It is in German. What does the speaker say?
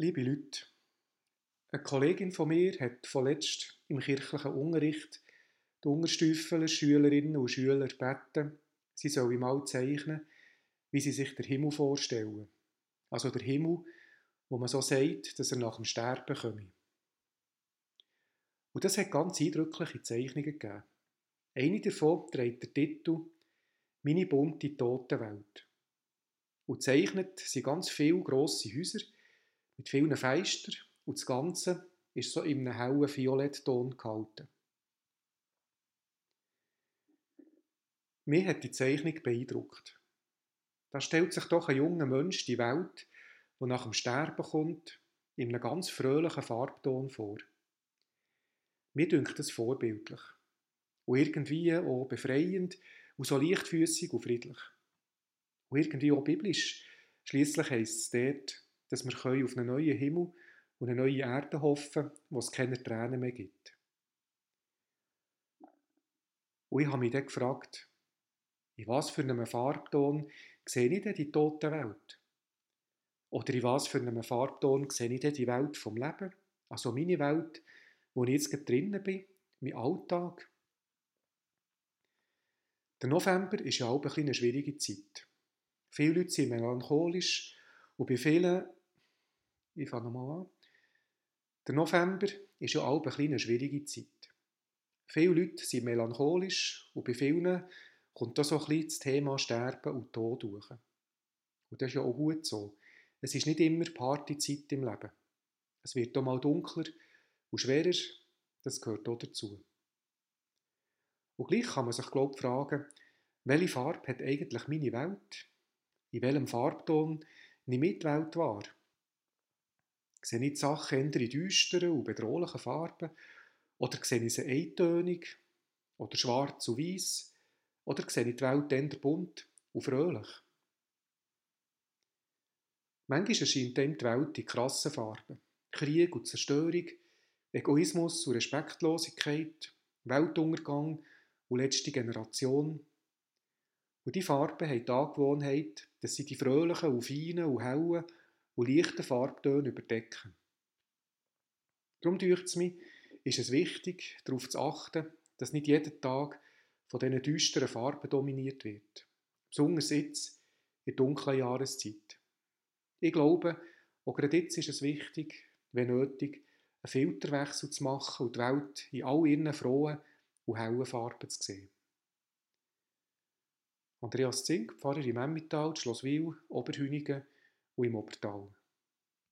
Liebe Leute, eine Kollegin von mir hat vorletzt im kirchlichen Unterricht die Unterstüffler, Schülerinnen und Schüler gebeten, sie sollen mal zeichnen, wie sie sich den Himmel vorstellen. Also der Himmel, wo man so sagt, dass er nach dem Sterben komme. Und das hat ganz eindrückliche Zeichnungen gegeben. Eine davon trägt den Titel «Meine bunte Totenwelt». Und zeichnet sind ganz viele grosse Häuser mit vielen Fenstern und das Ganze ist so in einem hellen Violettton gehalten. Mir hat die Zeichnung beeindruckt. Da stellt sich doch ein junger Mensch die Welt, die nach dem Sterben kommt, in einem ganz fröhlichen Farbton vor. Mir dünkt das vorbildlich. Und irgendwie auch befreiend und so leichtfüßig und friedlich. Und irgendwie auch biblisch. Schließlich heisst es dort, dass wir auf einen neuen Himmel und eine neue Erde hoffen wo es keine Tränen mehr gibt. Und ich habe mich dann gefragt, in was für einem Farbton sehe ich denn die tote Welt? Oder in was für einem Farbton sehe ich denn die Welt vom Leben? Also meine Welt, wo ich jetzt drinnen bin, mein Alltag. Der November ist ja auch ein eine schwierige Zeit. Viele Leute sind melancholisch und bei vielen, ich fange nochmal an, der November ist ja auch eine schwierige Zeit. Viele Leute sind melancholisch und bei vielen kommt da so ein bisschen das Thema Sterben und Tod durch. Und das ist ja auch gut so. Es ist nicht immer Partyzeit im Leben. Es wird auch mal dunkler und schwerer, das gehört auch dazu. Und gleich kann man sich, glaube ich, fragen, welche Farbe hat eigentlich meine Welt? In welchem Farbton nehme ich die Welt wahr? Sehe ich die Sachen in düsteren und bedrohlichen Farben? Oder sehe ich sie eintönig? Oder schwarz und weiß? Oder sehe ich die Welt eher bunt und fröhlich? Manchmal erscheint dem die Welt in krassen Farben. Krieg und Zerstörung, Egoismus und Respektlosigkeit, Weltuntergang und letzte Generation. Und die Farben haben die Angewohnheit, dass sie die fröhlichen und feinen und hellen und leichten Farbtöne überdecken. Darum dürft es mir, ist es wichtig, darauf zu achten, dass nicht jeden Tag von diesen düsteren Farben dominiert wird. Besonders jetzt, in der dunklen Jahreszeit. Ich glaube, auch gerade jetzt ist es wichtig, wenn nötig, einen Filterwechsel zu machen und die Welt in all ihren frohen und hellen Farben zu sehen. Andreas Zink, Pfarrer im Emmental, Schlosswil, Oberhünigen und im Obertal.